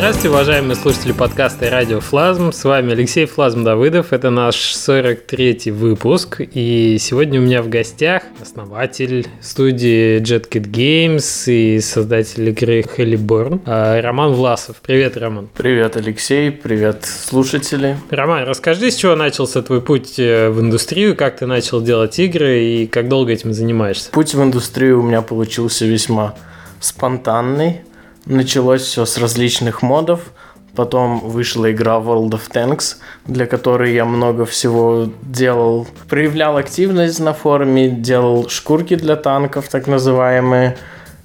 Здравствуйте, уважаемые слушатели подкаста и радио Флазм. С вами Алексей Флазм Давыдов. Это наш 43-й выпуск. И сегодня у меня в гостях основатель студии JetKit Games и создатель игры Heliborn а, Роман Власов. Привет, Роман. Привет, Алексей. Привет, слушатели. Роман, расскажи, с чего начался твой путь э, в индустрию, как ты начал делать игры и как долго этим занимаешься? Путь в индустрию у меня получился весьма спонтанный. Началось все с различных модов. Потом вышла игра World of Tanks, для которой я много всего делал. Проявлял активность на форуме, делал шкурки для танков, так называемые.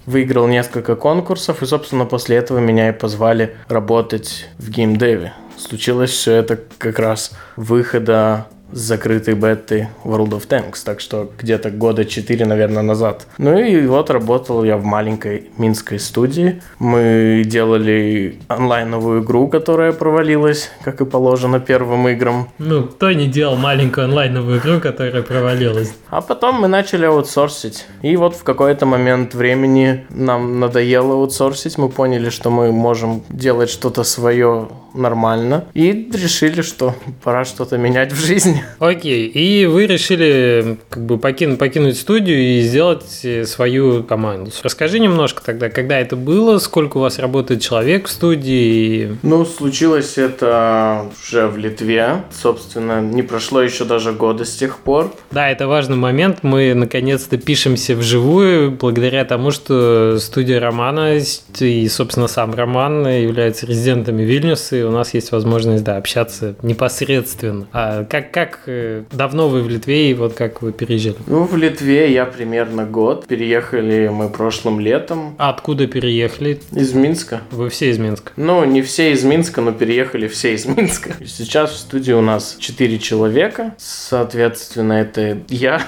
Выиграл несколько конкурсов, и, собственно, после этого меня и позвали работать в геймдеве. Случилось все это как раз выхода с закрытой беты World of Tanks, так что где-то года 4, наверное, назад. Ну и вот работал я в маленькой минской студии. Мы делали онлайновую игру, которая провалилась, как и положено первым играм. Ну, кто не делал маленькую онлайновую игру, которая провалилась? А потом мы начали аутсорсить. И вот в какой-то момент времени нам надоело аутсорсить, мы поняли, что мы можем делать что-то свое нормально. И решили, что пора что-то менять в жизни. Окей, и вы решили как бы покинуть, покинуть студию и сделать э, свою команду. Расскажи немножко тогда, когда это было, сколько у вас работает человек в студии? Ну, случилось это уже в Литве. Собственно, не прошло еще даже года с тех пор. Да, это важный момент. Мы наконец-то пишемся вживую, благодаря тому, что студия Романа и, собственно, сам Роман являются резидентами Вильнюса, и у нас есть возможность, да, общаться непосредственно. А как, как э, давно вы в Литве и вот как вы переезжали? Ну, в Литве я примерно год. Переехали мы прошлым летом. А откуда переехали? Из Минска. Вы все из Минска? Ну, не все из Минска, но переехали все из Минска. Сейчас в студии у нас 4 человека. Соответственно, это я,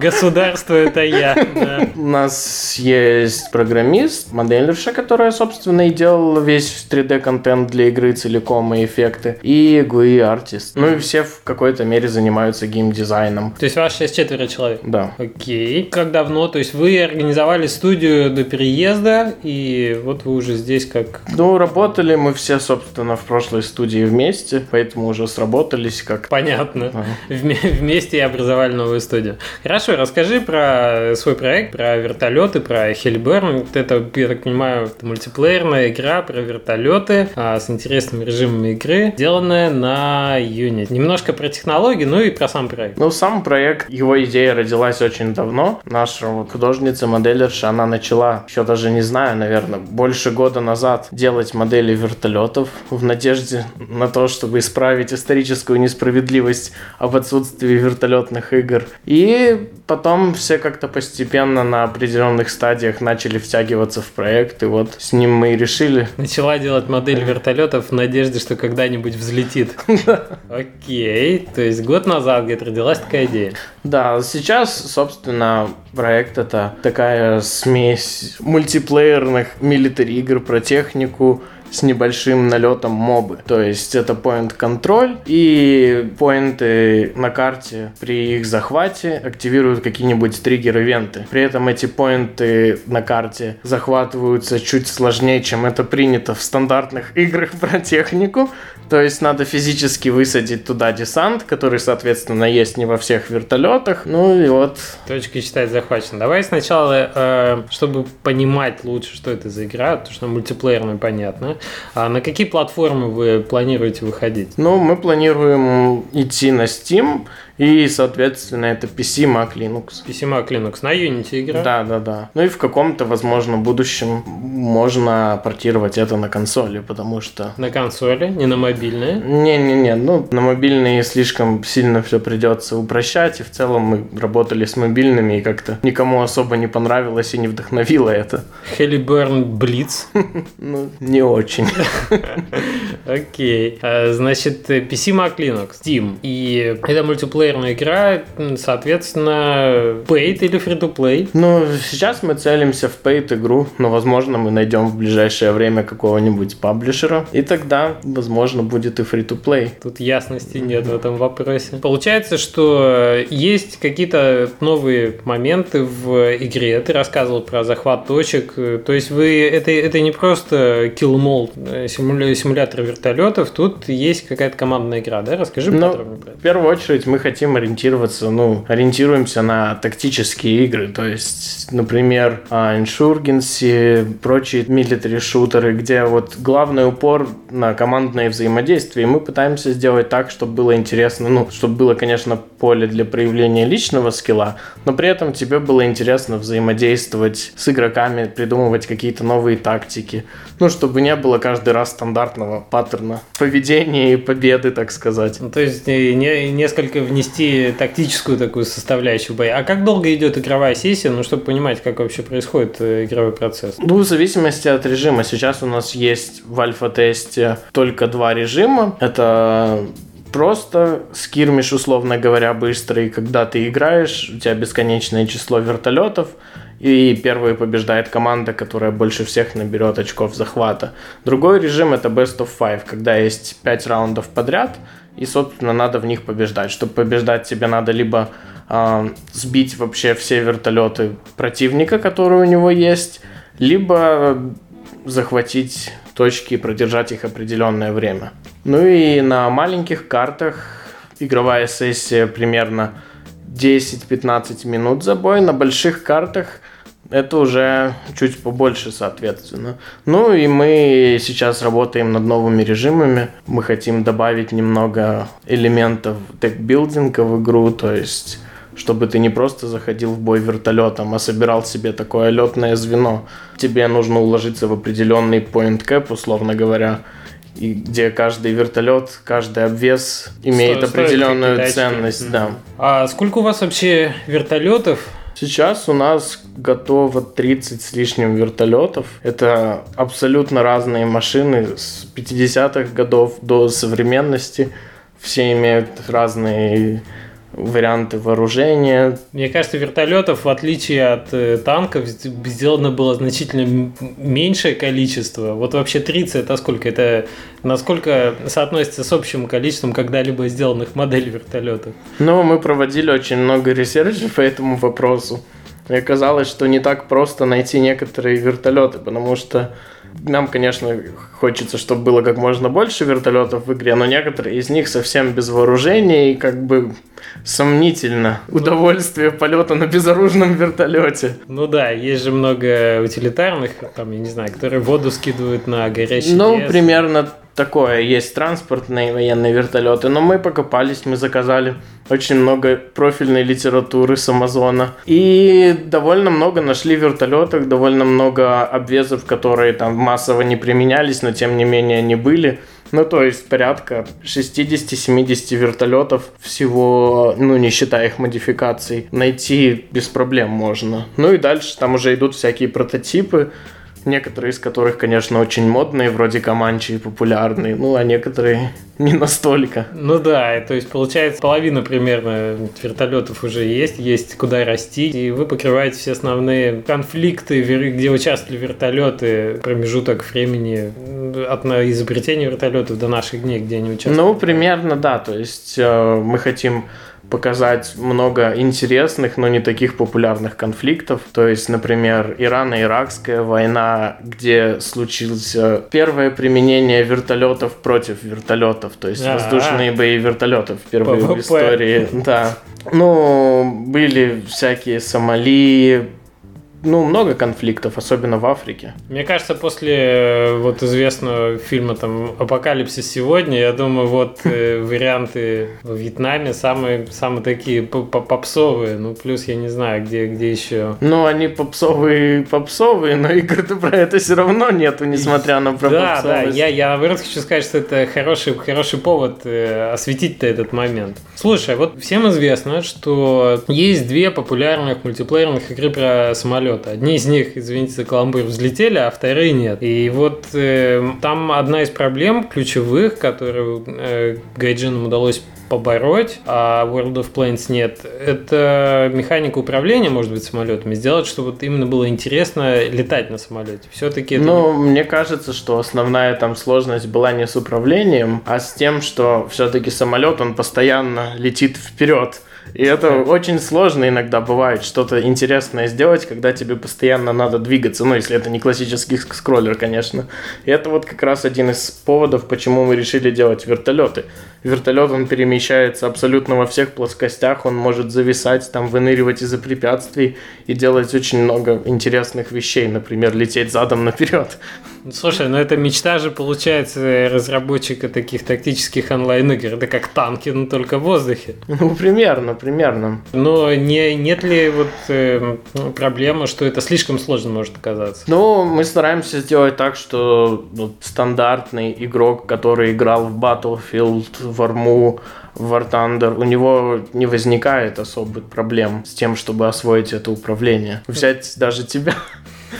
Государство это я. У нас есть программист, модельерша, которая, собственно, и делала весь 3D-контент для игры целиком и эффекты, и GUI-артист. Ну и все в какой-то мере занимаются геймдизайном. То есть вас сейчас четверо человек? Да. Окей. Как давно? То есть вы организовали студию до переезда, и вот вы уже здесь как... Ну, работали мы все, собственно, в прошлой студии вместе, поэтому уже сработались как... Понятно. Ага. Вместе и образовали новую новую студию. Хорошо, расскажи про свой проект, про вертолеты, про Hellburn. Это, я так понимаю, мультиплеерная игра про вертолеты а, с интересными режимами игры, сделанная на Unity. Немножко про технологии, ну и про сам проект. Ну, сам проект, его идея родилась очень давно. Наша вот художница, моделерша, она начала, еще даже не знаю, наверное, больше года назад делать модели вертолетов в надежде на то, чтобы исправить историческую несправедливость об отсутствии вертолетных игр и потом все как-то постепенно на определенных стадиях начали втягиваться в проект, и вот с ним мы и решили. Начала делать модель вертолетов в надежде, что когда-нибудь взлетит. Окей, то есть год назад где-то родилась такая идея. Да, сейчас, собственно, проект это такая смесь мультиплеерных милитари игр про технику, с небольшим налетом мобы. То есть это point контроль и поинты на карте при их захвате активируют какие-нибудь триггер-ивенты. При этом эти поинты на карте захватываются чуть сложнее, чем это принято в стандартных играх про технику. То есть надо физически высадить туда десант, который, соответственно, есть не во всех вертолетах. Ну и вот. Точка считать захвачена. Давай сначала, э, чтобы понимать лучше, что это за игра, потому что мультиплеерная понятно. А на какие платформы вы планируете выходить? Ну, мы планируем идти на Steam и, соответственно, это PC, Mac, Linux. PC, Mac, Linux. На Unity игра? Да, да, да. Ну и в каком-то, возможно, будущем можно портировать это на консоли, потому что... На консоли, не на мобильные? Не-не-не, ну, на мобильные слишком сильно все придется упрощать, и в целом мы работали с мобильными, и как-то никому особо не понравилось и не вдохновило это. Heliburn Blitz? Ну, не очень. Окей. А, значит, PC, Mac, Linux, Steam. И это мультиплеер мультиплеерная игра, соответственно, paid или free-to-play? Ну, сейчас мы целимся в paid игру, но, возможно, мы найдем в ближайшее время какого-нибудь паблишера, и тогда, возможно, будет и free-to-play. Тут ясности нет в этом вопросе. Получается, что есть какие-то новые моменты в игре. Ты рассказывал про захват точек. То есть вы это, это не просто kill mall э, симулятор вертолетов, тут есть какая-то командная игра, да? Расскажи ну, подробнее. В первую очередь мы хотим ориентироваться, ну, ориентируемся на тактические игры. То есть, например, Insurgency, прочие military шутеры, где вот главный упор на командное взаимодействие. И мы пытаемся сделать так, чтобы было интересно, ну, чтобы было, конечно, поле для проявления личного скилла, но при этом тебе было интересно взаимодействовать с игроками, придумывать какие-то новые тактики. Ну, чтобы не было каждый раз стандартного паттерна поведения и победы, так сказать. Ну, то есть не, несколько внести тактическую такую составляющую боя. А как долго идет игровая сессия, ну, чтобы понимать, как вообще происходит э, игровой процесс? Ну, в зависимости от режима. Сейчас у нас есть в альфа-тесте только два режима. Это просто скирмиш, условно говоря, быстрый, когда ты играешь, у тебя бесконечное число вертолетов, и первый побеждает команда, которая больше всех наберет очков захвата. Другой режим это Best of Five, когда есть 5 раундов подряд, и, собственно, надо в них побеждать. Чтобы побеждать, тебе надо либо э, сбить вообще все вертолеты противника, которые у него есть, либо захватить точки и продержать их определенное время. Ну и на маленьких картах игровая сессия примерно 10-15 минут за бой. На больших картах это уже чуть побольше, соответственно. Ну и мы сейчас работаем над новыми режимами. Мы хотим добавить немного элементов текбилдинга в игру, то есть чтобы ты не просто заходил в бой вертолетом, а собирал себе такое летное звено. Тебе нужно уложиться в определенный point cap, условно говоря, и где каждый вертолет, каждый обвес имеет Сто, определенную ценность. Mm-hmm. Да. А сколько у вас вообще вертолетов? Сейчас у нас готово 30 с лишним вертолетов. Это абсолютно разные машины с 50-х годов до современности. Все имеют разные варианты вооружения. Мне кажется, вертолетов, в отличие от э, танков, сделано было значительно меньшее количество. Вот вообще 30 это сколько? Это насколько соотносится с общим количеством когда-либо сделанных моделей вертолетов? Ну, мы проводили очень много research ей по этому вопросу. И оказалось, что не так просто найти некоторые вертолеты, потому что нам, конечно, хочется, чтобы было как можно больше вертолетов в игре, но некоторые из них совсем без вооружения и как бы сомнительно удовольствие полета на безоружном вертолете. Ну да, есть же много утилитарных, там, я не знаю, которые воду скидывают на горящий Ну, лес. примерно такое. Есть транспортные военные вертолеты, но мы покопались, мы заказали очень много профильной литературы с Амазона. И довольно много нашли вертолетов, довольно много обвесов, которые там массово не применялись, но тем не менее они были. Ну, то есть порядка 60-70 вертолетов всего, ну, не считая их модификаций, найти без проблем можно. Ну и дальше там уже идут всякие прототипы, Некоторые из которых, конечно, очень модные, вроде Команчи популярные, ну, а некоторые не настолько. Ну да, то есть получается половина примерно вертолетов уже есть, есть куда расти, и вы покрываете все основные конфликты, где участвовали вертолеты, промежуток времени от изобретения вертолетов до наших дней, где они участвовали. Ну, примерно, да, то есть э, мы хотим показать много интересных, но не таких популярных конфликтов. То есть, например, Ирано-Иракская война, где случилось первое применение вертолетов против вертолетов, то есть А-а-а. воздушные бои вертолетов впервые PvP. в истории. Да. Ну, были всякие Сомали, ну, много конфликтов, особенно в Африке. Мне кажется, после э, вот известного фильма там «Апокалипсис сегодня», я думаю, вот э, варианты в Вьетнаме самые, самые такие попсовые. Ну, плюс я не знаю, где, где еще. Ну, они попсовые, попсовые, но игр-то про это все равно нету, несмотря на про Да, да, я, я наоборот хочу сказать, что это хороший, хороший повод э, осветить-то этот момент. Слушай, вот всем известно, что есть две популярных мультиплеерных игры про самолет самолета. Одни из них, извините за каламбур, взлетели, а вторые нет. И вот э, там одна из проблем ключевых, которую э, Гайджинам удалось побороть, а World of Planes нет, это механика управления, может быть, самолетами, сделать, чтобы вот именно было интересно летать на самолете. Все-таки это... Ну, мне кажется, что основная там сложность была не с управлением, а с тем, что все-таки самолет, он постоянно летит вперед. И это очень сложно иногда бывает что-то интересное сделать, когда тебе постоянно надо двигаться. Ну, если это не классический скроллер, конечно. И это вот как раз один из поводов, почему мы решили делать вертолеты. Вертолет, он перемещается абсолютно во всех плоскостях, он может зависать, там, выныривать из-за препятствий и делать очень много интересных вещей, например, лететь задом наперед. Слушай, ну это мечта же получается разработчика таких тактических онлайн-игр. Это как танки, но только в воздухе. Ну, примерно, примерно. Но не, нет ли вот э, проблемы, что это слишком сложно может оказаться? Ну, мы стараемся сделать так, что вот, стандартный игрок, который играл в Battlefield, в Арму, в War Thunder, у него не возникает особых проблем с тем, чтобы освоить это управление. Взять даже тебя.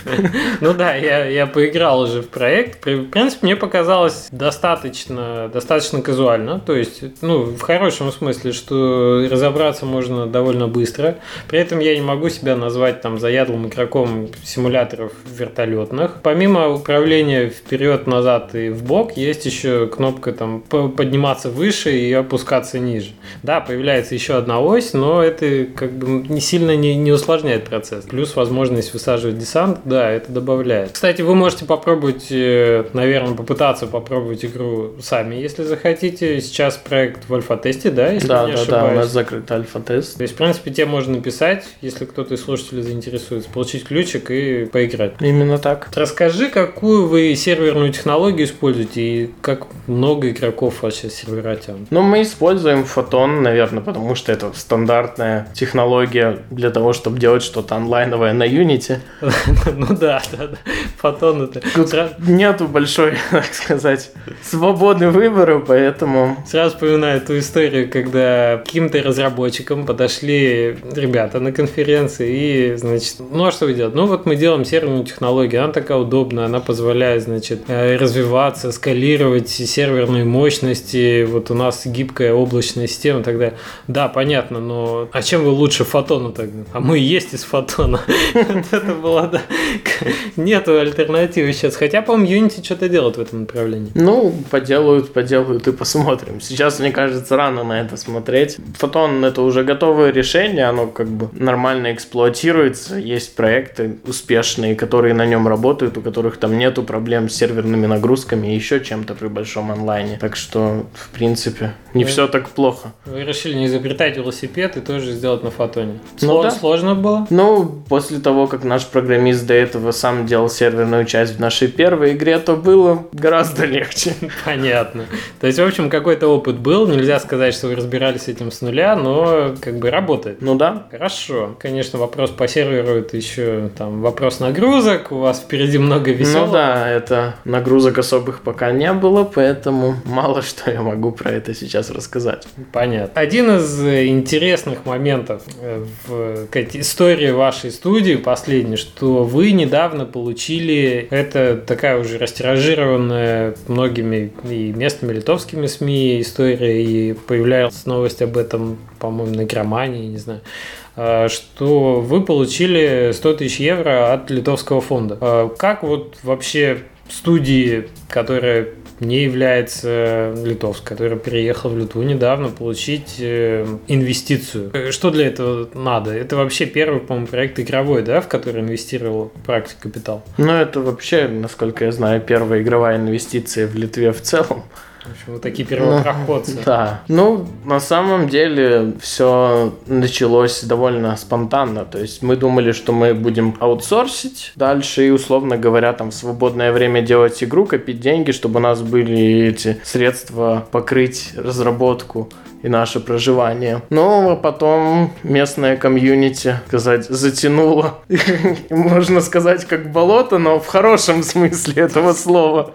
Ну да, я, я поиграл уже в проект. В принципе, мне показалось достаточно, достаточно казуально. То есть, ну, в хорошем смысле, что разобраться можно довольно быстро. При этом я не могу себя назвать там заядлым игроком симуляторов вертолетных. Помимо управления вперед-назад и в бок, есть еще кнопка там подниматься выше и опускаться ниже. Да, появляется еще одна ось, но это как бы не сильно не, не усложняет процесс. Плюс возможность высаживать десант да, это добавляет. Кстати, вы можете попробовать, э, наверное, попытаться попробовать игру сами, если захотите. Сейчас проект в альфа-тесте, да, если да, не да, ошибаюсь. Да, у нас закрыт альфа-тест. То есть, в принципе, тебе можно написать, если кто-то из слушателей заинтересуется, получить ключик и поиграть. Именно так. Расскажи, какую вы серверную технологию используете и как много игроков вообще сервера тянут? Ну, мы используем фотон, наверное, потому что это стандартная технология для того, чтобы делать что-то онлайновое на Unity. Ну да, да, да. Фотон это... Тут нету большой, так сказать, свободы выбора, поэтому... Сразу вспоминаю ту историю, когда каким-то разработчикам подошли ребята на конференции и, значит, ну а что вы делаете? Ну вот мы делаем серверную технологию, она такая удобная, она позволяет, значит, э, развиваться, скалировать серверные мощности, вот у нас гибкая облачная система и так далее. Да, понятно, но а чем вы лучше фотона тогда? А мы и есть из фотона. Это было, да, нету альтернативы сейчас. Хотя, по-моему, Unity что-то делает в этом направлении. Ну, поделают, поделают и посмотрим. Сейчас, мне кажется, рано на это смотреть. Фотон это уже готовое решение, оно как бы нормально эксплуатируется. Есть проекты успешные, которые на нем работают, у которых там нету проблем с серверными нагрузками и еще чем-то при большом онлайне. Так что, в принципе, не Вы... все так плохо. Вы решили не изобретать велосипед и тоже сделать на фотоне. Сло... Ну, да. Сложно было? Ну, после того, как наш программист до этого сам делал серверную часть в нашей первой игре, то было гораздо легче. Понятно. То есть, в общем, какой-то опыт был. Нельза сказать, что вы разбирались с этим с нуля, но как бы работает. Ну да. Хорошо. Конечно, вопрос по серверу это еще там вопрос нагрузок. У вас впереди много веселого. Ну да, это нагрузок особых пока не было, поэтому мало что я могу про это сейчас рассказать. Понятно. Один из интересных моментов э, в истории вашей студии последний, что вы недавно получили, это такая уже растиражированная многими и местными литовскими СМИ история, и появлялась новость об этом, по-моему, на Громании, не знаю, а, что вы получили 100 тысяч евро от литовского фонда. А как вот вообще студии, которые не является литовск, который переехал в Литву недавно, получить э, инвестицию. Что для этого надо? Это вообще первый, по-моему, проект игровой, да, в который инвестировал практик капитал? Ну, это вообще, насколько я знаю, первая игровая инвестиция в Литве в целом. В общем, вот такие первопроходцы. Ну, да. Ну, на самом деле, все началось довольно спонтанно. То есть мы думали, что мы будем аутсорсить дальше и, условно говоря, там в свободное время делать игру, копить деньги, чтобы у нас были эти средства покрыть разработку и наше проживание. Но потом местное комьюнити, сказать, затянуло. Можно сказать, как болото, но в хорошем смысле этого слова.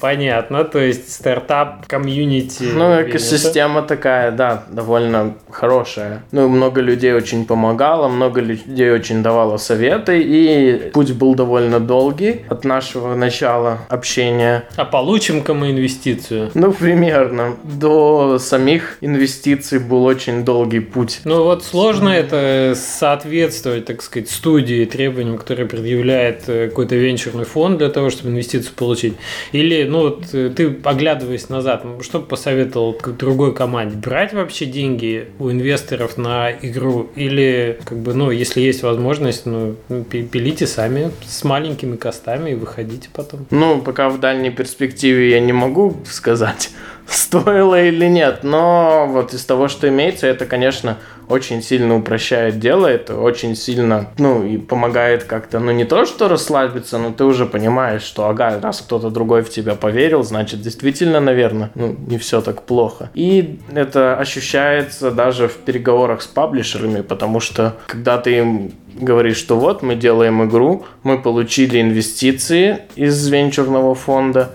Понятно, то есть стартап, комьюнити. Ну, экосистема такая, да, довольно хорошая. Ну, много людей очень помогало, много людей очень давало советы, и путь был довольно долгий от нашего начала общения. А получим-ка мы инвестицию? Ну, примерно. До самих инвестиций был очень долгий путь. Ну, вот сложно это соответствовать, так сказать, студии, требованиям, которые предъявляет э, какой-то венчурный фонд для того, чтобы инвестицию получить. Или ну вот э, ты, оглядываясь назад, ну, что бы посоветовал другой команде? Брать вообще деньги у инвесторов на игру? Или, как бы, ну, если есть возможность, ну, пилите сами с маленькими костами и выходите потом? Ну, пока в дальней перспективе я не могу сказать, стоило или нет, но вот из того, что имеется, это, конечно, очень сильно упрощает дело, это очень сильно, ну, и помогает как-то, ну, не то, что расслабиться, но ты уже понимаешь, что, ага, раз кто-то другой в тебя поверил, значит, действительно, наверное, ну, не все так плохо. И это ощущается даже в переговорах с паблишерами, потому что, когда ты им говоришь, что вот, мы делаем игру, мы получили инвестиции из венчурного фонда,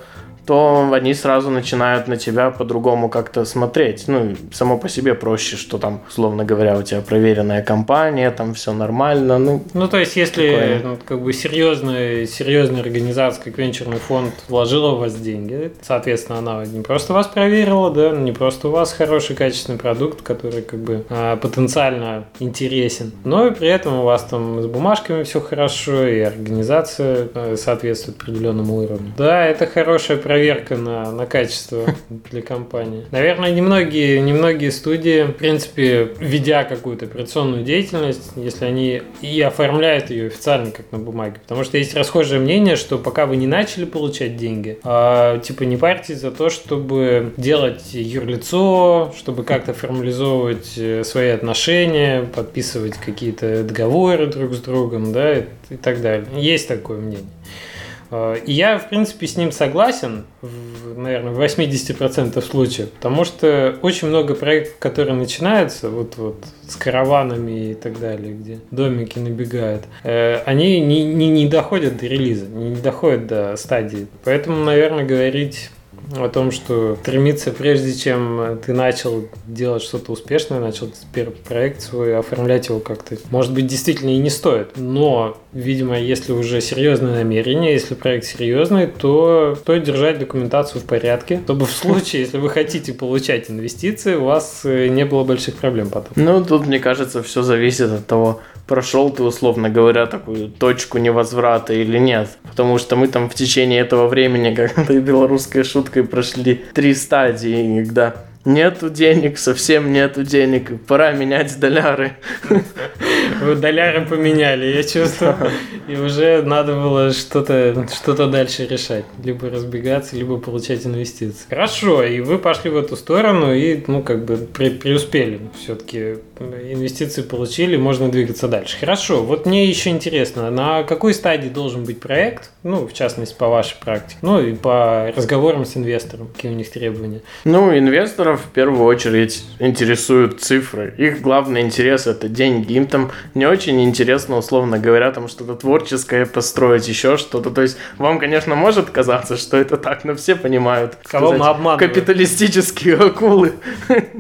то они сразу начинают на тебя по-другому как-то смотреть. Ну, само по себе проще, что там, условно говоря, у тебя проверенная компания, там все нормально. Ну, ну то есть, если ну, как бы серьезная, серьезная организация, как венчурный фонд, вложила в вас деньги, соответственно, она не просто вас проверила, да, не просто у вас хороший качественный продукт, который как бы а, потенциально интересен, но и при этом у вас там с бумажками все хорошо, и организация а, соответствует определенному уровню. Да, это хорошая проверка проверка на, на качество для компании. Наверное, немногие, немногие студии, в принципе, ведя какую-то операционную деятельность, если они и оформляют ее официально, как на бумаге. Потому что есть расхожее мнение, что пока вы не начали получать деньги, а, типа не парьтесь за то, чтобы делать юрлицо, чтобы как-то формализовывать э, свои отношения, подписывать какие-то договоры друг с другом, да, и, и так далее. Есть такое мнение. Э, и я, в принципе, с ним согласен, наверное, в 80% случаев, потому что очень много проектов, которые начинаются, вот, вот с караванами и так далее, где домики набегают, э, они не, не, не доходят до релиза, не доходят до стадии. Поэтому, наверное, говорить о том, что стремиться, прежде чем ты начал делать что-то успешное, начал первый проект свой, оформлять его как-то, может быть, действительно и не стоит. Но, видимо, если уже серьезное намерение, если проект серьезный, то стоит держать документацию в порядке, чтобы в случае, если вы хотите получать инвестиции, у вас э, не было больших проблем потом. Ну, тут, мне кажется, все зависит от того, прошел ты, условно говоря, такую точку невозврата или нет. Потому что мы там в течение этого времени, как этой белорусской шуткой, прошли три стадии, когда Нету денег, совсем нету денег. Пора менять доляры. Вы доляры поменяли, я чувствую. И уже надо было что-то что дальше решать. Либо разбегаться, либо получать инвестиции. Хорошо, и вы пошли в эту сторону и, ну, как бы при, преуспели. Все-таки инвестиции получили, можно двигаться дальше. Хорошо, вот мне еще интересно, на какой стадии должен быть проект? Ну, в частности, по вашей практике. Ну, и по разговорам с инвестором. Какие у них требования? Ну, инвесторов в первую очередь интересуют цифры. Их главный интерес это деньги. Им там не очень интересно, условно говоря, там что-то творческое построить, еще что-то. То есть вам, конечно, может казаться, что это так, но все понимают. Кого сказать, мы обманываем? Капиталистические акулы.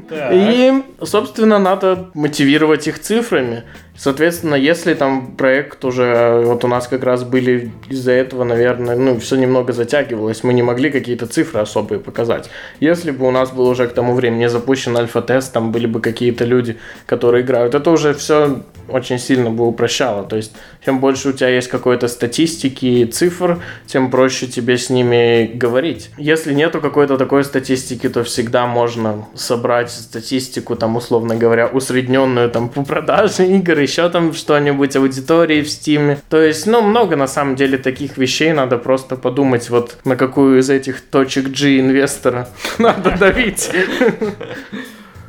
И им, собственно, надо мотивировать их цифрами. Соответственно, если там проект уже, вот у нас как раз были из-за этого, наверное, ну, все немного затягивалось, мы не могли какие-то цифры особые показать. Если бы у нас был уже к тому времени запущен альфа-тест, там были бы какие-то люди, которые играют, это уже все очень сильно бы упрощало. То есть, чем больше у тебя есть какой-то статистики и цифр, тем проще тебе с ними говорить. Если нету какой-то такой статистики, то всегда можно собрать статистику, там, условно говоря, усредненную там по продаже игр, еще там что-нибудь, аудитории в Steam. То есть, ну, много на самом деле таких вещей, надо просто подумать, вот на какую из этих точек G инвестора надо давить.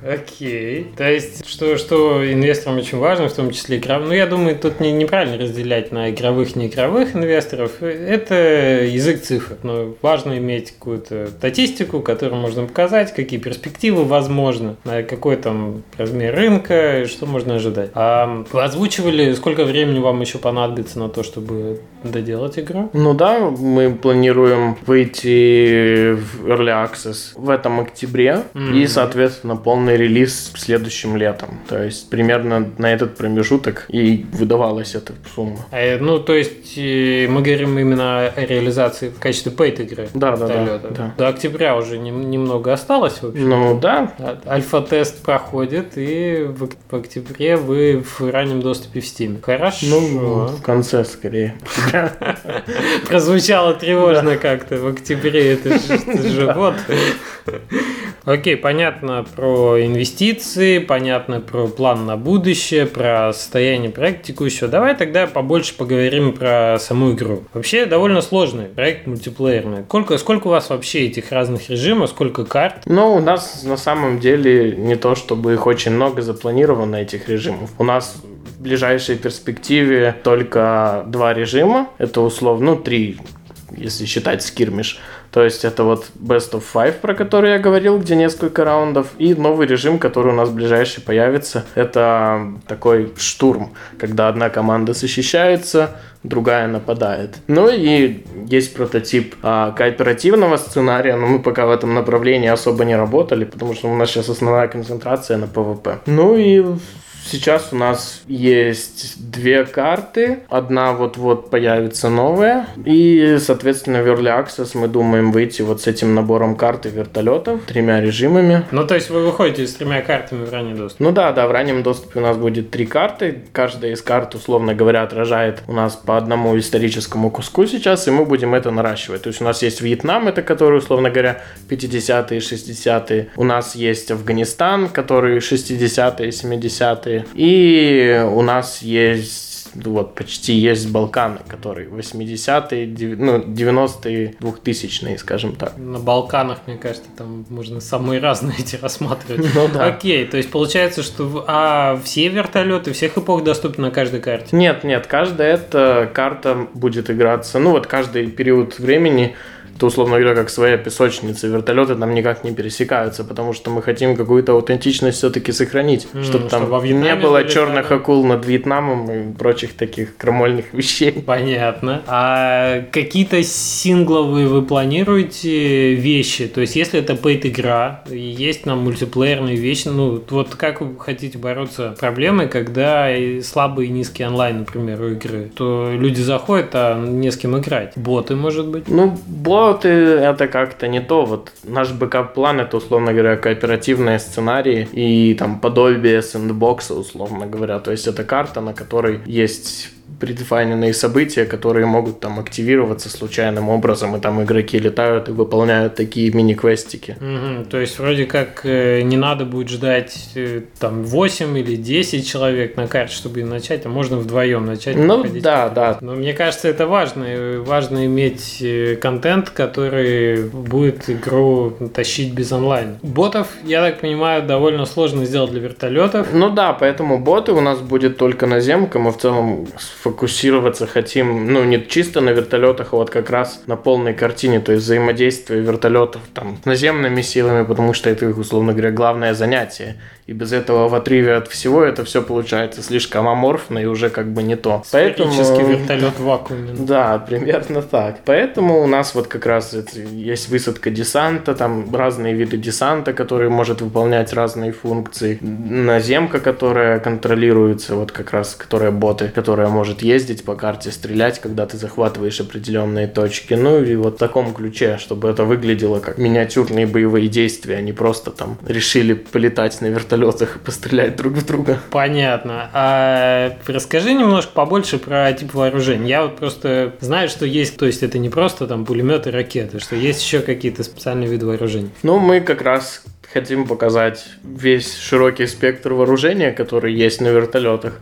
Окей. То есть, что, что инвесторам очень важно, в том числе игровым. Ну, я думаю, тут не, неправильно разделять на игровых и неигровых инвесторов. Это язык цифр. Но важно иметь какую-то статистику, которую можно показать, какие перспективы возможны, на какой там размер рынка, что можно ожидать. А вы озвучивали, сколько времени вам еще понадобится на то, чтобы доделать игру? Ну да, мы планируем выйти в Early Access в этом октябре mm-hmm. и, соответственно, полный релиз следующим летом. То есть примерно на этот промежуток и выдавалась эта сумма. А, ну, то есть мы говорим именно о реализации в качестве пейт игры. Да, да, да, да. До октября уже не, немного осталось вообще. Ну да. Альфа-тест проходит, и в, в октябре вы в раннем доступе в Steam. Хорошо. Ну, в конце скорее. Прозвучало тревожно как-то в октябре, это же вот. Окей, понятно про инвестиции, понятно про план на будущее, про состояние проекта текущего. Давай тогда побольше поговорим про саму игру. Вообще довольно сложный проект мультиплеерный. Сколько, сколько у вас вообще этих разных режимов, сколько карт? Ну, у нас на самом деле не то, чтобы их очень много запланировано, этих режимов. У нас в ближайшей перспективе только два режима. Это условно, ну, три, если считать скирмиш. То есть это вот Best of Five, про который я говорил, где несколько раундов, и новый режим, который у нас ближайший появится. Это такой штурм, когда одна команда защищается, другая нападает. Ну и есть прототип а, кооперативного сценария, но мы пока в этом направлении особо не работали, потому что у нас сейчас основная концентрация на PvP. Ну и Сейчас у нас есть две карты. Одна вот-вот появится новая. И, соответственно, в Early Access мы думаем выйти вот с этим набором карт и вертолетов, тремя режимами. Ну, то есть вы выходите с тремя картами в ранний доступ? Ну да, да, в раннем доступе у нас будет три карты. Каждая из карт, условно говоря, отражает у нас по одному историческому куску сейчас, и мы будем это наращивать. То есть у нас есть Вьетнам, это который, условно говоря, 50-е, 60-е. У нас есть Афганистан, который 60-е, 70-е. И у нас есть вот почти есть Балканы, которые 80-е, ну, 90-е, 2000-е, скажем так. На Балканах, мне кажется, там можно самые разные эти рассматривать. Ну да. Окей, то есть получается, что а все вертолеты всех эпох доступны на каждой карте? Нет, нет, каждая эта карта будет играться, ну вот каждый период времени это, условно говоря, как своя песочница. Вертолеты там никак не пересекаются, потому что мы хотим какую-то аутентичность все-таки сохранить, mm, чтобы там чтобы не было черных акул над Вьетнамом и прочих таких крамольных вещей. Понятно. А какие-то сингловые вы планируете вещи? То есть, если это paid игра, если там мультиплеерные вещи, ну, вот как вы хотите бороться с проблемой, когда слабый и низкий онлайн, например, у игры, то люди заходят, а не с кем играть. Боты, может быть? Ну, боты в Fallout это как-то не то. Вот наш бэкап-план это, условно говоря, кооперативные сценарии и там подобие сэндбокса, условно говоря. То есть это карта, на которой есть предефайненные события, которые могут там активироваться случайным образом, и там игроки летают и выполняют такие мини-квестики. Угу, то есть вроде как э, не надо будет ждать э, там 8 или 10 человек на карте, чтобы начать, а можно вдвоем начать. Ну да, да. Но мне кажется, это важно. Важно иметь э, контент, который будет игру тащить без онлайн. Ботов, я так понимаю, довольно сложно сделать для вертолетов. Ну да, поэтому боты у нас будет только наземка. Мы в целом фокусироваться хотим, ну, не чисто на вертолетах, а вот как раз на полной картине, то есть взаимодействие вертолетов там с наземными силами, потому что это их, условно говоря, главное занятие. И без этого в отрыве от всего это все получается слишком аморфно и уже как бы не то. Поэтому... вертолет в вакууме. Да, примерно так. Поэтому у нас вот как раз есть высадка десанта, там разные виды десанта, которые может выполнять разные функции. Наземка, которая контролируется, вот как раз, которая боты, которая может ездить по карте, стрелять, когда ты захватываешь определенные точки. Ну и вот в таком ключе, чтобы это выглядело как миниатюрные боевые действия, а не просто там решили полетать на вертолете вертолетах и пострелять друг в друга. Понятно. А расскажи немножко побольше про тип вооружения. Я вот просто знаю, что есть, то есть это не просто там пулеметы, ракеты, что есть еще какие-то специальные виды вооружений. Ну, мы как раз хотим показать весь широкий спектр вооружения, который есть на вертолетах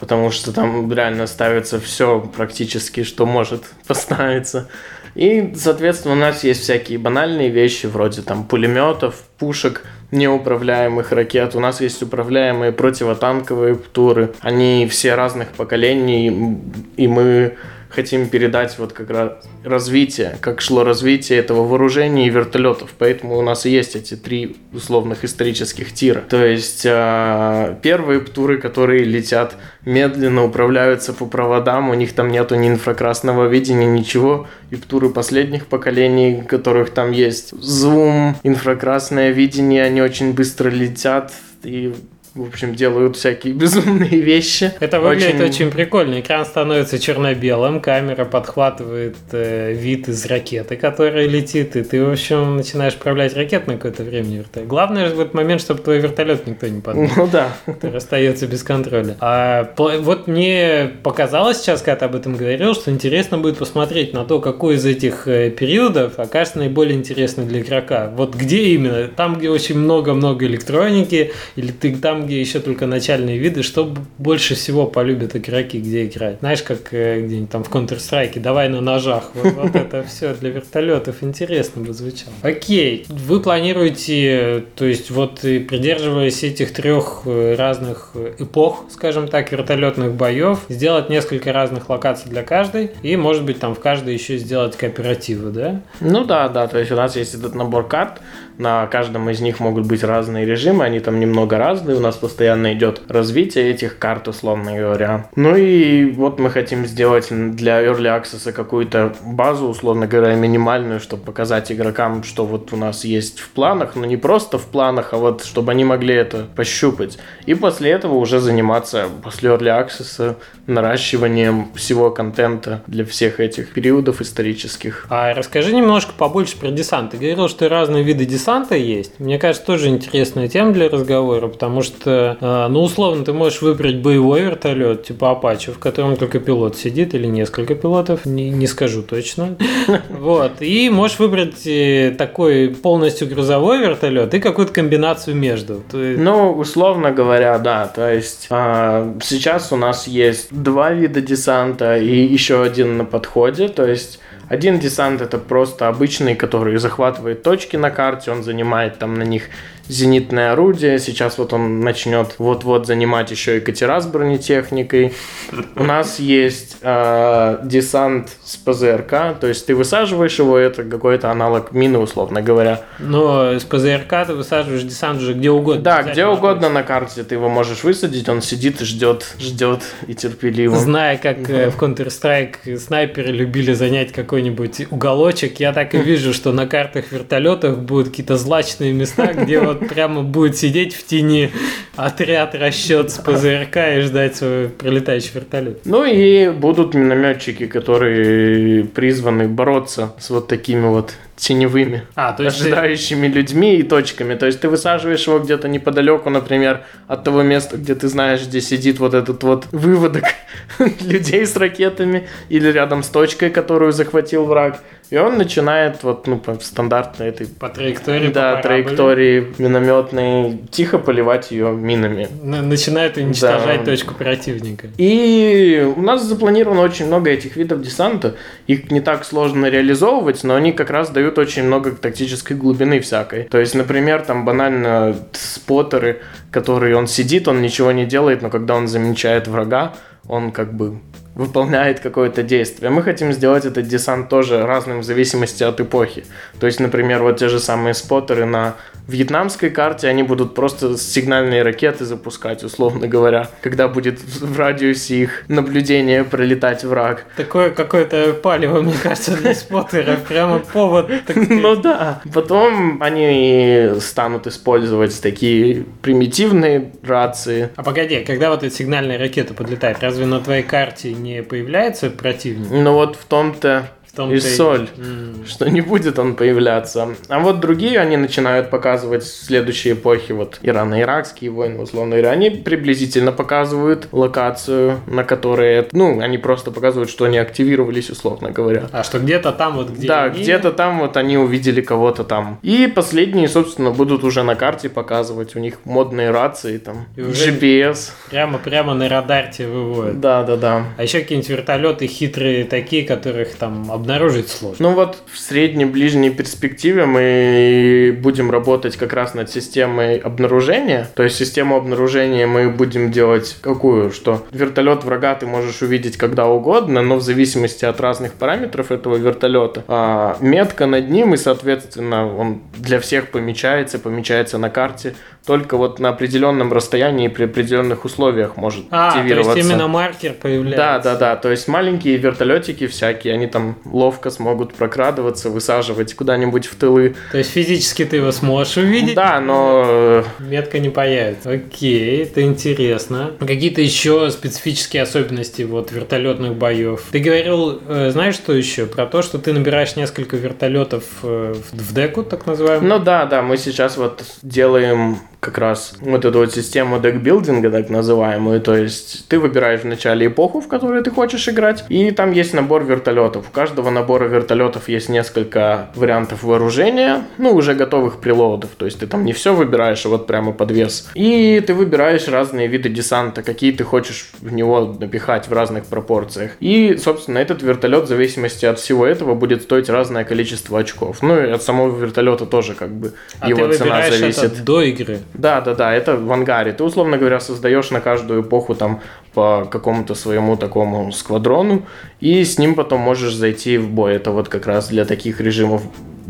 потому что там реально ставится все практически, что может поставиться. И, соответственно, у нас есть всякие банальные вещи, вроде там пулеметов, пушек, неуправляемых ракет. У нас есть управляемые противотанковые птуры. Они все разных поколений, и мы хотим передать вот как раз развитие, как шло развитие этого вооружения и вертолетов. Поэтому у нас и есть эти три условных исторических тира. То есть э, первые птуры, которые летят медленно, управляются по проводам, у них там нету ни инфракрасного видения, ничего. И птуры последних поколений, которых там есть зум, инфракрасное видение, они очень быстро летят и в общем, делают всякие безумные вещи. Это выглядит очень, очень прикольно. Экран становится черно-белым, камера подхватывает э, вид из ракеты, которая летит, и ты, в общем, начинаешь управлять ракетой на какое-то время вертолет. Главное в этот момент, чтобы твой вертолет никто не подумал. Ну да. Который остается без контроля. А вот мне показалось сейчас, когда ты об этом говорил, что интересно будет посмотреть на то, какой из этих э, периодов окажется наиболее интересный для игрока. Вот где именно? Там, где очень много-много электроники, или ты там, где еще только начальные виды, что больше всего полюбят игроки, где играть. Знаешь, как э, где-нибудь там в Counter-Strike, давай на ножах. Вот, вот это все для вертолетов интересно бы звучало. Окей, вы планируете, то есть вот придерживаясь этих трех э, разных эпох, скажем так, вертолетных боев, сделать несколько разных локаций для каждой, и может быть там в каждой еще сделать кооперативы, да? Ну да, да, то есть у нас есть этот набор карт, на каждом из них могут быть разные режимы, они там немного разные, у нас постоянно идет развитие этих карт, условно говоря. Ну и вот мы хотим сделать для Early Access какую-то базу, условно говоря, минимальную, чтобы показать игрокам, что вот у нас есть в планах, но не просто в планах, а вот чтобы они могли это пощупать. И после этого уже заниматься, после Early Access, наращиванием всего контента для всех этих периодов исторических. А расскажи немножко побольше про десант. Ты говорил, что разные виды десанта десанта есть. Мне кажется, тоже интересная тема для разговора, потому что, э, ну, условно, ты можешь выбрать боевой вертолет, типа Apache, в котором только пилот сидит или несколько пилотов, не, не скажу точно. Вот. И можешь выбрать э, такой полностью грузовой вертолет и какую-то комбинацию между. Ну, условно говоря, да. То есть а, сейчас у нас есть два вида десанта и еще один на подходе. То есть один десант это просто обычный, который захватывает точки на карте, он занимает там на них зенитное орудие. Сейчас вот он начнет вот-вот занимать еще и катера с бронетехникой. У нас есть э, десант с ПЗРК, то есть ты высаживаешь его, это какой-то аналог мины, условно говоря. Но с ПЗРК ты высаживаешь десант уже где угодно. Да, где угодно на карте ты его можешь высадить, он сидит и ждет, ждет и терпеливо. Зная, как mm в Counter-Strike снайперы любили занять какой-нибудь уголочек, я так и вижу, что на картах вертолетах будут какие-то злачные места, где вот прямо будет сидеть в тени отряд расчет с ПЗРК и ждать свой прилетающий вертолет. Ну и будут минометчики, которые призваны бороться с вот такими вот теневыми, а, то есть ожидающими ты... людьми и точками. То есть ты высаживаешь его где-то неподалеку, например, от того места, где ты знаешь, где сидит вот этот вот выводок людей с ракетами, или рядом с точкой, которую захватил враг. И он начинает вот, ну, по стандартной этой... По траектории, Да, по траектории минометной, тихо поливать ее минами. Начинает уничтожать да. точку противника. И у нас запланировано очень много этих видов десанта. Их не так сложно реализовывать, но они как раз дают очень много тактической глубины всякой. То есть, например, там банально споттеры, которые он сидит, он ничего не делает, но когда он замечает врага, он как бы выполняет какое-то действие. Мы хотим сделать этот десант тоже разным в зависимости от эпохи. То есть, например, вот те же самые споттеры на вьетнамской карте, они будут просто сигнальные ракеты запускать, условно говоря, когда будет в радиусе их наблюдения пролетать враг. Такое какое-то палево, мне кажется, для споттеров. Прямо повод. Ну да. Потом они станут использовать такие примитивные рации. А погоди, когда вот эта сигнальная ракета подлетает, разве на твоей карте не не появляется противник. Ну вот в том-то том и соль, mm. что не будет он появляться. А вот другие они начинают показывать в следующей эпохе, вот Ирано-Иракские войны, условно говоря, они приблизительно показывают локацию, на которой, ну, они просто показывают, что они активировались, условно говоря. А что где-то там вот, где Да, они... где-то там вот они увидели кого-то там. И последние, собственно, будут уже на карте показывать, у них модные рации, там, и GPS. Прямо, прямо на радар тебе выводят. Да, да, да. А еще какие-нибудь вертолеты хитрые такие, которых там обнаружить сложно. Ну вот в средней-ближней перспективе мы будем работать как раз над системой обнаружения. То есть систему обнаружения мы будем делать какую? Что вертолет врага ты можешь увидеть когда угодно, но в зависимости от разных параметров этого вертолета. А метка над ним, и, соответственно, он для всех помечается, помечается на карте только вот на определенном расстоянии при определенных условиях может а, активироваться. то есть именно маркер появляется. Да, да, да. То есть маленькие вертолетики всякие, они там ловко смогут прокрадываться, высаживать куда-нибудь в тылы. То есть физически ты его сможешь увидеть? Да, но... Э, Метка не появится. Окей, это интересно. Какие-то еще специфические особенности вот вертолетных боев? Ты говорил, э, знаешь что еще? Про то, что ты набираешь несколько вертолетов э, в деку, так называемую? Ну да, да, мы сейчас вот делаем как раз вот эту вот систему декбилдинга, так называемую. То есть ты выбираешь вначале эпоху, в которой ты хочешь играть, и там есть набор вертолетов. У каждого набора вертолетов есть несколько вариантов вооружения, ну, уже готовых прилоудов. То есть ты там не все выбираешь, а вот прямо под вес. И ты выбираешь разные виды десанта, какие ты хочешь в него напихать в разных пропорциях. И, собственно, этот вертолет в зависимости от всего этого будет стоить разное количество очков. Ну и от самого вертолета тоже как бы а его ты цена зависит. Это до игры? Да, да, да, это в ангаре. Ты, условно говоря, создаешь на каждую эпоху там по какому-то своему такому сквадрону, и с ним потом можешь зайти в бой. Это вот как раз для таких режимов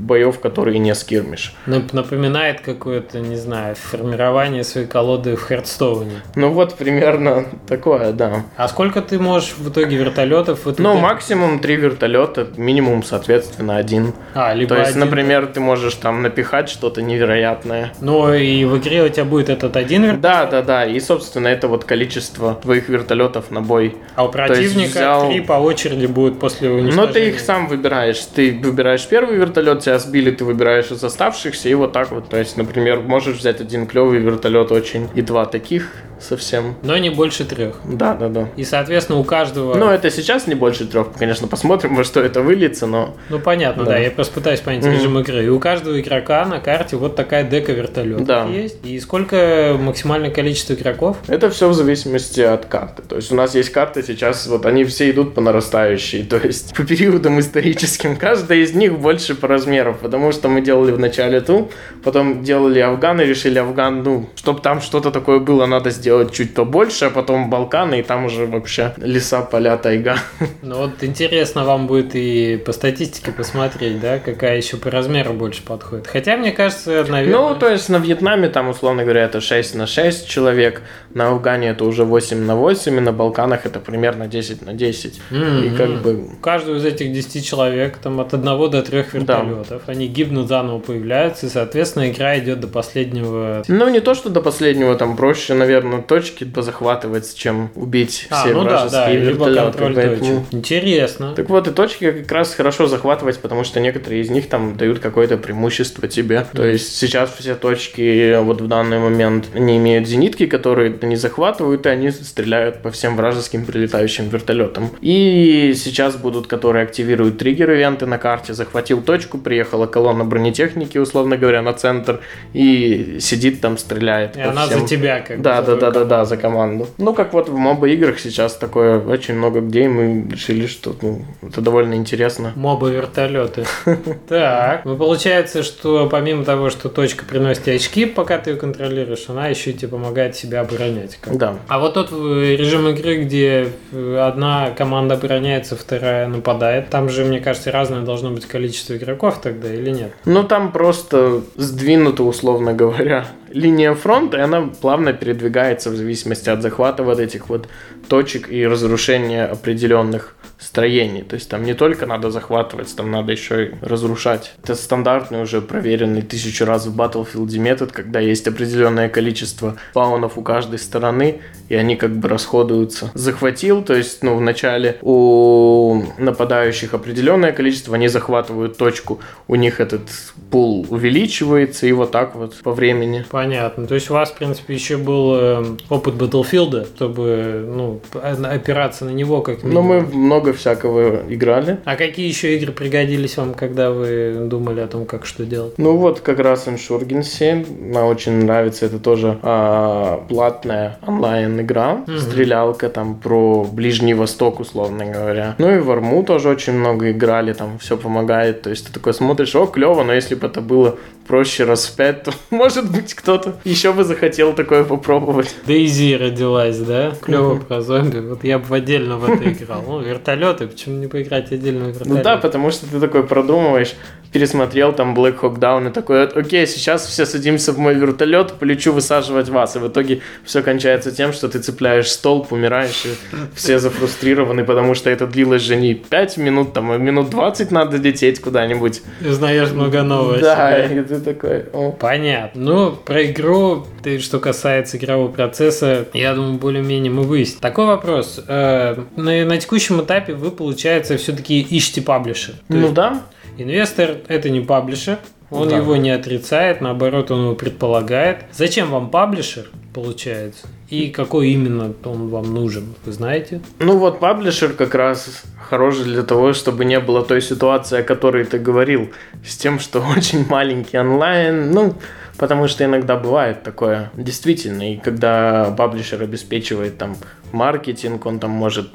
боев, которые не скирмиш. Напоминает какое-то, не знаю, формирование своей колоды в Хардстоуне. Ну вот примерно такое, да. А сколько ты можешь в итоге вертолетов? Вот ну, это... максимум три вертолета, минимум, соответственно, один. А, либо То есть, один... например, ты можешь там напихать что-то невероятное. Ну и в игре у тебя будет этот один вертолет? Да, да, да. И, собственно, это вот количество твоих вертолетов на бой. А у противника взял... три по очереди будут после уничтожения? Ну, ты их сам выбираешь. Ты выбираешь первый вертолет, тебя сбили, ты выбираешь из оставшихся, и вот так вот. То есть, например, можешь взять один клевый вертолет очень и два таких, совсем. Но не больше трех. Да, да, да. И, соответственно, у каждого... Ну, это сейчас не больше трех. Конечно, посмотрим, во что это выльется, но... Ну, понятно, да. да. Я просто пытаюсь понять mm-hmm. режим игры. И у каждого игрока на карте вот такая дека вертолетов да. есть. И сколько максимальное количество игроков? Это все в зависимости от карты. То есть у нас есть карты сейчас, вот они все идут по нарастающей. То есть по периодам историческим. Каждая из них больше по размеру, потому что мы делали вначале ту, потом делали Афган и решили Афган, ну, чтобы там что-то такое было, надо сделать чуть побольше, а потом Балканы, и там уже вообще леса, поля, тайга. Ну вот интересно вам будет и по статистике посмотреть, да, какая еще по размеру больше подходит. Хотя, мне кажется, наверное... Ну, то есть на Вьетнаме там, условно говоря, это 6 на 6 человек, на Афгане это уже 8 на 8, и на Балканах это примерно 10 на 10. Mm-hmm. И как бы... Каждую из этих 10 человек там от 1 до 3 вертолетов, да. Они гибнут, заново появляются, и, соответственно, игра идет до последнего... Ну, не то, что до последнего, там проще, наверное, точки позахватывать, чем убить а, все ну вражеские да, да, вертолеты. Поэтому... Интересно. Так вот, и точки как раз хорошо захватывать, потому что некоторые из них там дают какое-то преимущество тебе. То есть сейчас все точки вот в данный момент не имеют зенитки, которые они захватывают, и они стреляют по всем вражеским прилетающим вертолетам. И сейчас будут, которые активируют триггер-ивенты на карте. Захватил точку, приехала колонна бронетехники, условно говоря, на центр, и сидит там, стреляет. И она всем. за тебя как Да, да, да, да, да, за команду. Ну, как вот в моба играх сейчас такое очень много где, мы решили, что ну, это довольно интересно. Моба вертолеты. Так, ну получается, что помимо того, что точка приносит очки, пока ты ее контролируешь, она еще тебе помогает себя оборонять. Да. А вот тот режим игры, где одна команда обороняется, вторая нападает, там же, мне кажется, разное должно быть количество игроков тогда или нет? Ну, там просто сдвинуто, условно говоря, линия фронта, и она плавно передвигается в зависимости от захвата вот этих вот точек и разрушения определенных строений. То есть там не только надо захватывать, там надо еще и разрушать. Это стандартный уже проверенный тысячу раз в Battlefield метод, когда есть определенное количество спаунов у каждой стороны, и они как бы расходуются. Захватил, то есть, ну, вначале у нападающих определенное количество, они захватывают точку, у них этот пул увеличивается, и вот так вот по времени. Понятно. То есть у вас, в принципе, еще был э, опыт Battlefield, чтобы, ну, опираться на него как минимум. Ну, мы много всякого играли. А какие еще игры пригодились вам, когда вы думали о том, как что делать? Ну вот как раз Insurgency, мне очень нравится, это тоже а, платная онлайн-игра, Мгм. стрелялка там про Ближний Восток, условно говоря. Ну и в Арму тоже очень много играли, там все помогает, то есть ты такой смотришь, о, клево, но если бы это было проще раз в пять, то, может быть, кто-то еще бы захотел такое попробовать. Дейзи родилась, да? Клево про зомби. Вот я бы отдельно в это играл. Ну, вертолеты, почему не поиграть отдельно в вертолет? Ну да, потому что ты такой продумываешь, пересмотрел там Black Hawk Down и такой, окей, сейчас все садимся в мой вертолет, полечу высаживать вас. И в итоге все кончается тем, что ты цепляешь столб, умираешь, и все зафрустрированы, потому что это длилось же не 5 минут, там, а минут 20 надо лететь куда-нибудь. Знаешь много нового. Да, и ты такой, о. Понятно. Ну, про игру, ты, что касается игрового процесса, я думаю, более-менее мы выясним. Такой вопрос. Э, на, на текущем этапе вы, получается, все-таки ищете паблишер. Ну есть да, Инвестор – это не паблишер, он Да. его не отрицает, наоборот, он его предполагает. Зачем вам паблишер, получается? И какой именно он вам нужен, вы знаете? Ну вот паблишер как раз хороший для того, чтобы не было той ситуации, о которой ты говорил, с тем, что очень маленький онлайн, ну, потому что иногда бывает такое, действительно, и когда паблишер обеспечивает там маркетинг, он там может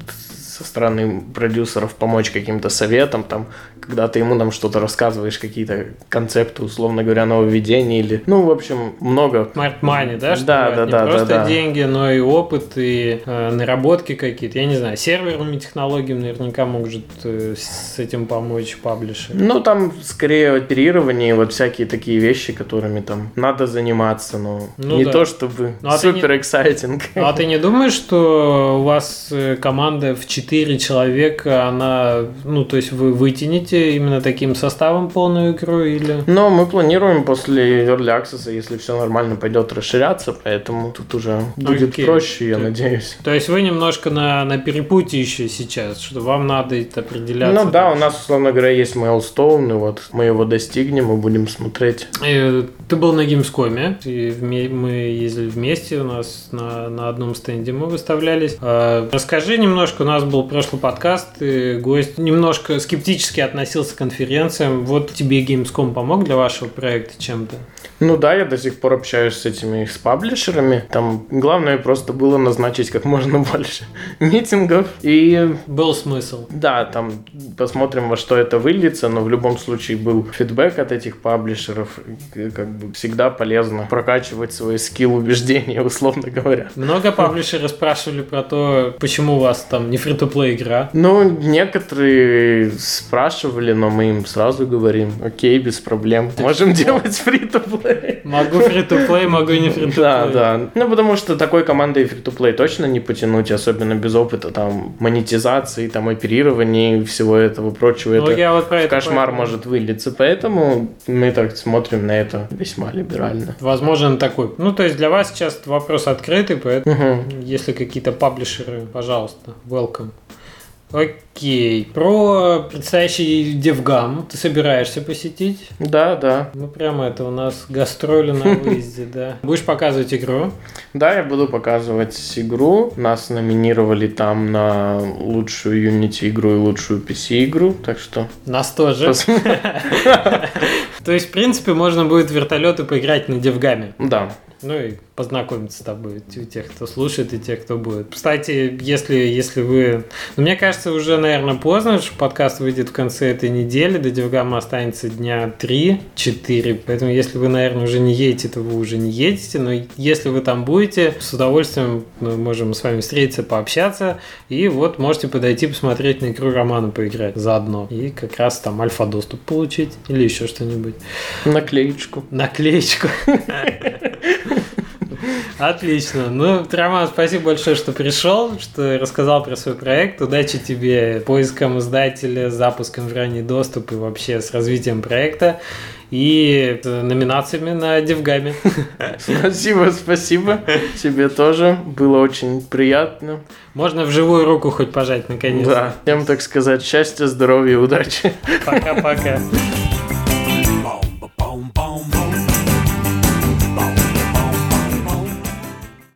со стороны продюсеров помочь каким-то советом, там, когда ты ему там что-то рассказываешь, какие-то концепты, условно говоря, нововведения или, ну, в общем, много. Smart money, да? Что Да, бывает? да, не да, просто да, да. деньги, но и опыт, и э, наработки какие-то. Я не знаю, серверными технологиями наверняка может э, с этим помочь паблишер. Ну, там скорее оперирование, вот всякие такие вещи, которыми там надо заниматься, но Ну не да. то чтобы Ну, а не- супер эксайтинг. Ну, а ты не думаешь, что у вас э, команда в 4 человека, она, ну, то есть вы вытянете именно таким составом полную игру или... Но мы планируем после Early Access, если все нормально пойдет, расширяться, поэтому тут уже будет Окей. проще, я Ты- надеюсь. То есть вы немножко на, на перепутье еще сейчас, что вам надо это определяться. Ну да, у нас, условно говоря, есть Milestone, и вот мы его достигнем и будем смотреть. Э, Ты был на Gamescom, и мы ездили вместе, у нас на, на одном стенде мы выставлялись. Э, Расскажи немножко, у нас был прошлый подкаст, и гость немножко скептически относился к конференциям. Вот тебе Gamescom помог для вашего проекта чем-то? Ну да, я до сих пор общаюсь с этими с паблишерами. Там главное просто было назначить как можно больше митингов. И Был смысл. Да, там посмотрим, во что это выльется, но в любом случае был фидбэк от этих паблишеров. И, Как бы всегда полезно прокачивать свой скилл убеждения, условно говоря. Много паблишеры спрашивали про то, почему у вас там не фри-то-плей игра. Ну, некоторые спрашивали, но мы им сразу говорим, окей, без проблем, можем делать фри-то-плей. Могу фри-то-плей, могу не фри-то-плей. Да, да. Ну, потому что такой командой фри-то-плей точно не потянуть, особенно без опыта там монетизации, там оперирования и всего этого прочего. Ну, это я вот про это кошмар поэтому- может вылиться, поэтому мы так смотрим на это весьма либерально. Возможно, такой. Ну, то есть для вас сейчас вопрос открытый, поэтому Мгм. если какие-то паблишеры, пожалуйста, welcome. Окей. Про предстоящий DevGam ты собираешься посетить? Да, да. Ну, прямо это у нас гастроли на выезде, да. Будешь показывать игру? Да, я буду показывать игру. Нас номинировали там на лучшую Unity игру и лучшую PC игру, так что Нас тоже. То есть, в принципе, можно будет вертолеты поиграть на DevGam. да. Ну и познакомиться с тобой, у тех, кто слушает, и тех, кто будет. Кстати, если, если вы... Ну, мне кажется, уже, наверное, поздно, что подкаст выйдет в конце этой недели, до Девгама останется дня 3-4, поэтому если вы, наверное, уже не едете, то вы уже не едете, но если вы там будете, с удовольствием мы можем с вами встретиться, пообщаться, и вот можете подойти посмотреть на игру Романа поиграть заодно, и как раз там альфа-доступ получить, или еще что-нибудь. Наклеечку. Наклеечку. Отлично. Ну, Роман, спасибо большое, что пришел, что рассказал про свой проект. Удачи тебе поиском издателя, запуском в ранний доступ и вообще с развитием проекта и номинациями на Девгаме. Спасибо, спасибо. Тебе тоже. Было очень приятно. Можно в живую руку хоть пожать наконец. Да. Всем, так сказать, счастья, здоровья, удачи. Пока-пока.